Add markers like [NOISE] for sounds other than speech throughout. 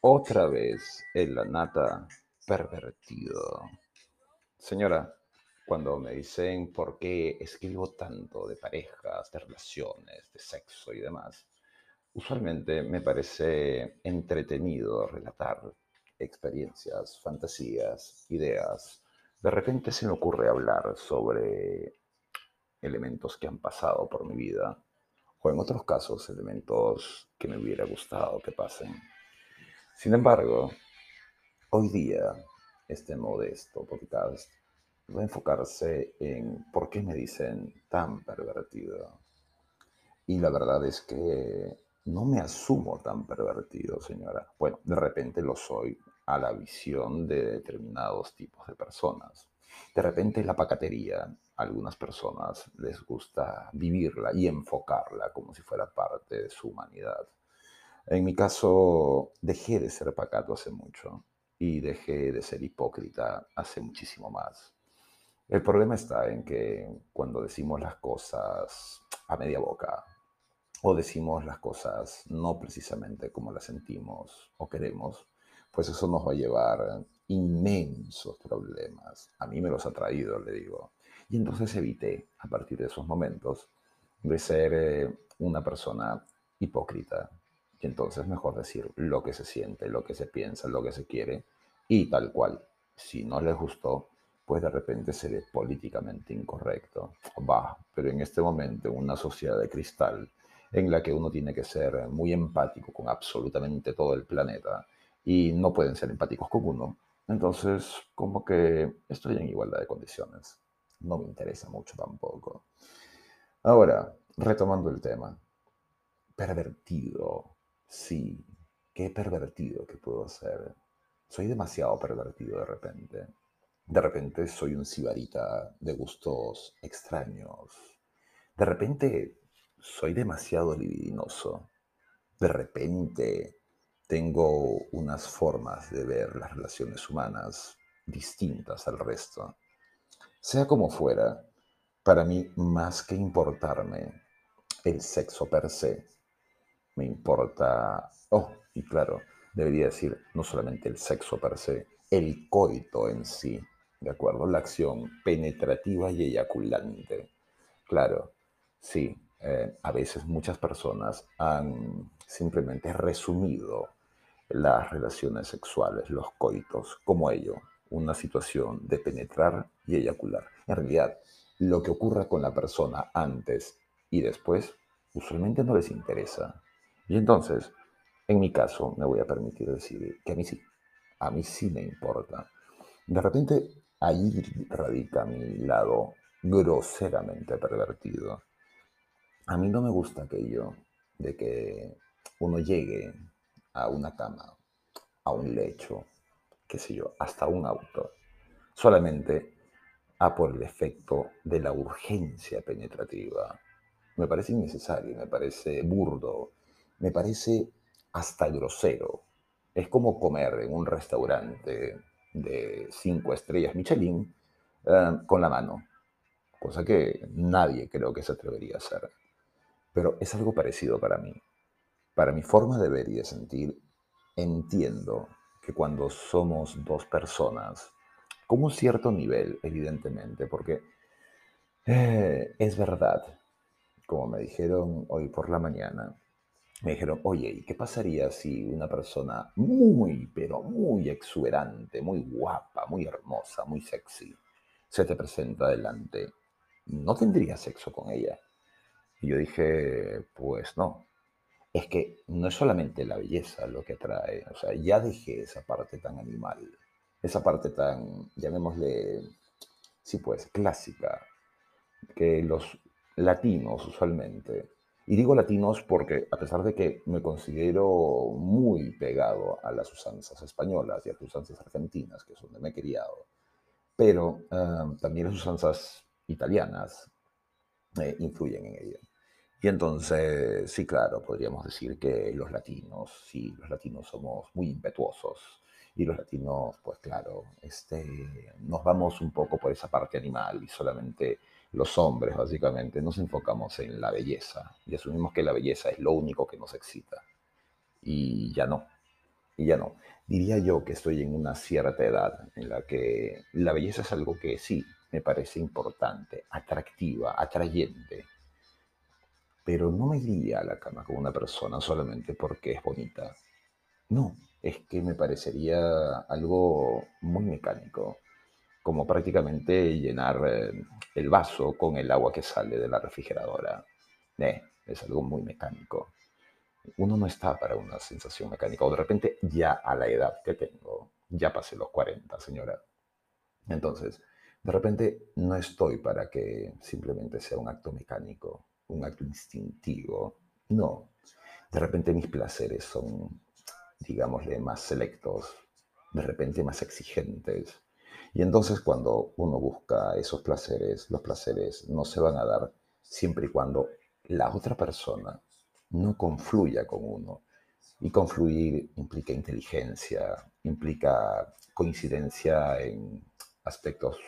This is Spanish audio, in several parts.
Otra vez el nata pervertido. Señora, cuando me dicen por qué escribo tanto de parejas, de relaciones, de sexo y demás, usualmente me parece entretenido relatar experiencias, fantasías, ideas, de repente se me ocurre hablar sobre elementos que han pasado por mi vida o en otros casos elementos que me hubiera gustado que pasen. Sin embargo, hoy día este modesto podcast va a enfocarse en por qué me dicen tan pervertido. Y la verdad es que no me asumo tan pervertido, señora. Bueno, de repente lo soy a la visión de determinados tipos de personas. De repente la pacatería, a algunas personas les gusta vivirla y enfocarla como si fuera parte de su humanidad. En mi caso, dejé de ser pacato hace mucho y dejé de ser hipócrita hace muchísimo más. El problema está en que cuando decimos las cosas a media boca o decimos las cosas no precisamente como las sentimos o queremos, pues eso nos va a llevar inmensos problemas. A mí me los ha traído, le digo. Y entonces evité, a partir de esos momentos, de ser eh, una persona hipócrita, y entonces mejor decir lo que se siente, lo que se piensa, lo que se quiere y tal cual. Si no les gustó, pues de repente seré políticamente incorrecto. Va, pero en este momento, en una sociedad de cristal, en la que uno tiene que ser muy empático con absolutamente todo el planeta y no pueden ser empáticos con uno, entonces como que estoy en igualdad de condiciones. No me interesa mucho tampoco. Ahora, retomando el tema, pervertido Sí, qué pervertido que puedo ser. Soy demasiado pervertido de repente. De repente soy un sibarita de gustos extraños. De repente soy demasiado libidinoso. De repente tengo unas formas de ver las relaciones humanas distintas al resto. Sea como fuera, para mí más que importarme el sexo per se, me importa, oh, y claro, debería decir no solamente el sexo per se, el coito en sí, ¿de acuerdo? La acción penetrativa y eyaculante. Claro, sí, eh, a veces muchas personas han simplemente resumido las relaciones sexuales, los coitos, como ello, una situación de penetrar y eyacular. En realidad, lo que ocurra con la persona antes y después usualmente no les interesa. Y entonces, en mi caso, me voy a permitir decir que a mí sí, a mí sí me importa. De repente, ahí radica mi lado groseramente pervertido. A mí no me gusta aquello de que uno llegue a una cama, a un lecho, qué sé yo, hasta un auto, solamente a por el efecto de la urgencia penetrativa. Me parece innecesario, me parece burdo, me parece hasta grosero. Es como comer en un restaurante de cinco estrellas Michelin eh, con la mano, cosa que nadie creo que se atrevería a hacer. Pero es algo parecido para mí. Para mi forma de ver y de sentir, entiendo que cuando somos dos personas, con un cierto nivel, evidentemente, porque eh, es verdad, como me dijeron hoy por la mañana, me dijeron, oye, ¿y qué pasaría si una persona muy, pero muy exuberante, muy guapa, muy hermosa, muy sexy, se te presenta adelante? ¿No tendrías sexo con ella? Y yo dije, pues no. Es que no es solamente la belleza lo que atrae, o sea, ya dejé esa parte tan animal, esa parte tan, llamémosle, sí pues, clásica, que los latinos usualmente y digo latinos porque a pesar de que me considero muy pegado a las usanzas españolas y a las usanzas argentinas, que es donde me he criado, pero ah, también las usanzas italianas eh, influyen en ello. Y entonces, sí, claro, podríamos decir que los latinos, sí, los latinos somos muy impetuosos. Y los latinos, pues claro, este, nos vamos un poco por esa parte animal y solamente los hombres, básicamente, nos enfocamos en la belleza y asumimos que la belleza es lo único que nos excita. Y ya no. y ya no. Diría yo que estoy en una cierta edad en la que la belleza es algo que sí me parece importante, atractiva, atrayente, pero no me iría a la cama con una persona solamente porque es bonita. No, es que me parecería algo muy mecánico, como prácticamente llenar eh, el vaso con el agua que sale de la refrigeradora. Eh, es algo muy mecánico uno no está para una sensación mecánica. O de repente, ya a la edad que tengo, ya pasé los 40, señora. Entonces, de repente no estoy para que simplemente sea un acto mecánico, un acto instintivo. No. De repente mis placeres son, digámosle, más selectos, de repente más exigentes. Y entonces cuando uno busca esos placeres, los placeres no se van a dar siempre y cuando la otra persona no confluya con uno. Y confluir implica inteligencia, implica coincidencia en aspectos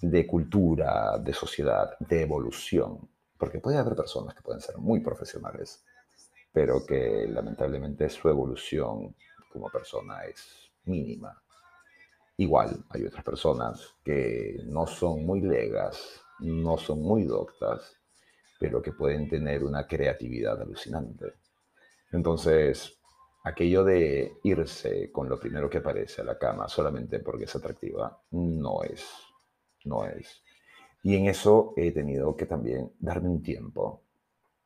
de cultura, de sociedad, de evolución. Porque puede haber personas que pueden ser muy profesionales, pero que lamentablemente su evolución como persona es mínima. Igual hay otras personas que no son muy legas, no son muy doctas, pero que pueden tener una creatividad alucinante. Entonces, aquello de irse con lo primero que aparece a la cama solamente porque es atractiva, no es, no es. Y en eso he tenido que también darme un tiempo,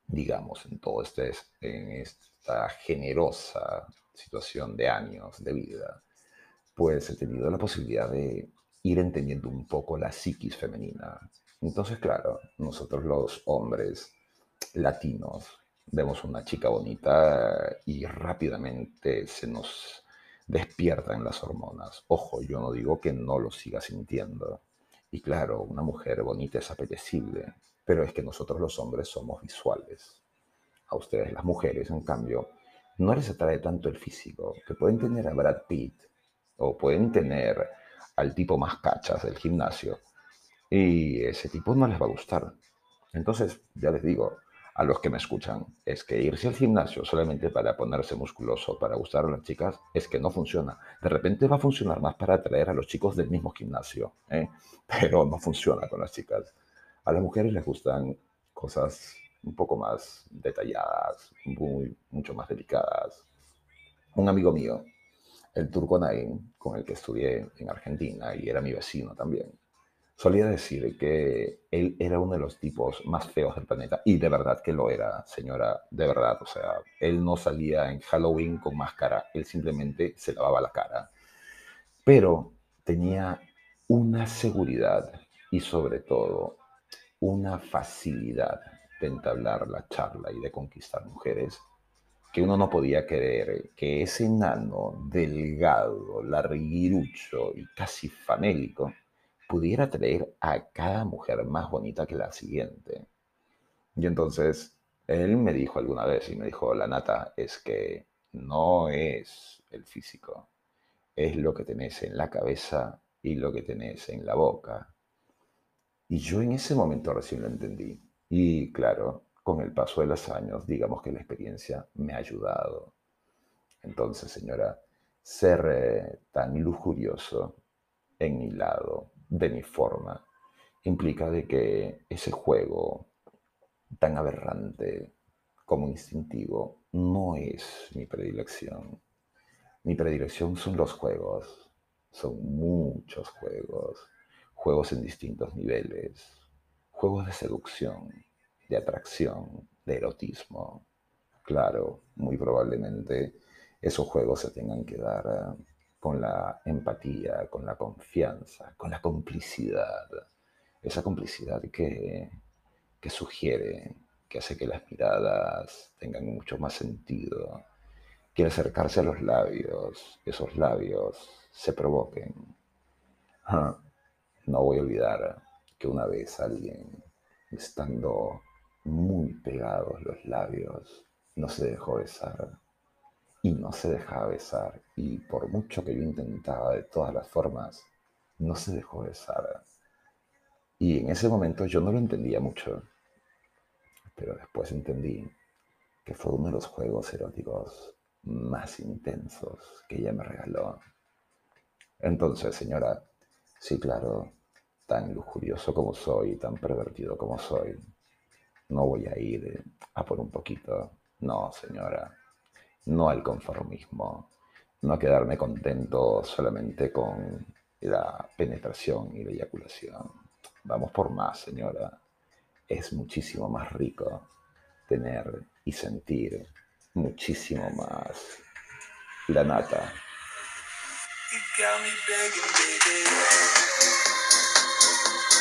digamos, en todo este, en esta generosa situación de años de vida, pues he tenido la posibilidad de ir entendiendo un poco la psiquis femenina, entonces, claro, nosotros los hombres latinos vemos una chica bonita y rápidamente se nos despiertan las hormonas. Ojo, yo no digo que no lo siga sintiendo. Y claro, una mujer bonita es apetecible, pero es que nosotros los hombres somos visuales. A ustedes las mujeres, en cambio, no les atrae tanto el físico, que pueden tener a Brad Pitt o pueden tener al tipo más cachas del gimnasio, y ese tipo no les va a gustar. Entonces, ya les digo, a los que me escuchan, es que irse al gimnasio solamente para ponerse musculoso, para gustar a las chicas, es que no funciona. De repente va a funcionar más para atraer a los chicos del mismo gimnasio, ¿eh? [LAUGHS] pero no funciona con las chicas. A las mujeres les gustan cosas un poco más detalladas, muy, mucho más delicadas. Un amigo mío, el turco Naim, con el que estudié en Argentina y era mi vecino también, solía decir que él era uno de los tipos más feos del planeta. Y de verdad que lo era, señora, de verdad. O sea, él no salía en Halloween con máscara, él simplemente se lavaba la cara. Pero tenía una seguridad y sobre todo una facilidad de entablar la charla y de conquistar mujeres que uno no podía creer que ese enano delgado, larguirucho y casi famélico pudiera traer a cada mujer más bonita que la siguiente. Y entonces él me dijo alguna vez y me dijo, la nata es que no es el físico, es lo que tenés en la cabeza y lo que tenés en la boca. Y yo en ese momento recién lo entendí. Y claro, con el paso de los años, digamos que la experiencia me ha ayudado. Entonces, señora, ser eh, tan lujurioso en mi lado de mi forma, implica de que ese juego tan aberrante como instintivo no es mi predilección. Mi predilección son los juegos, son muchos juegos, juegos en distintos niveles, juegos de seducción, de atracción, de erotismo. Claro, muy probablemente esos juegos se tengan que dar con la empatía, con la confianza, con la complicidad. Esa complicidad que, que sugiere, que hace que las miradas tengan mucho más sentido, que acercarse a los labios, esos labios se provoquen. Ah, no voy a olvidar que una vez alguien, estando muy pegados los labios, no se dejó besar y no se dejaba besar. Y por mucho que yo intentaba de todas las formas, no se dejó besar. Y en ese momento yo no lo entendía mucho, pero después entendí que fue uno de los juegos eróticos más intensos que ella me regaló. Entonces, señora, sí, claro, tan lujurioso como soy, tan pervertido como soy, no voy a ir a por un poquito. No, señora, no al conformismo, no a quedarme contento solamente con la penetración y la eyaculación. Vamos por más, señora. Es muchísimo más rico tener y sentir muchísimo más la nata.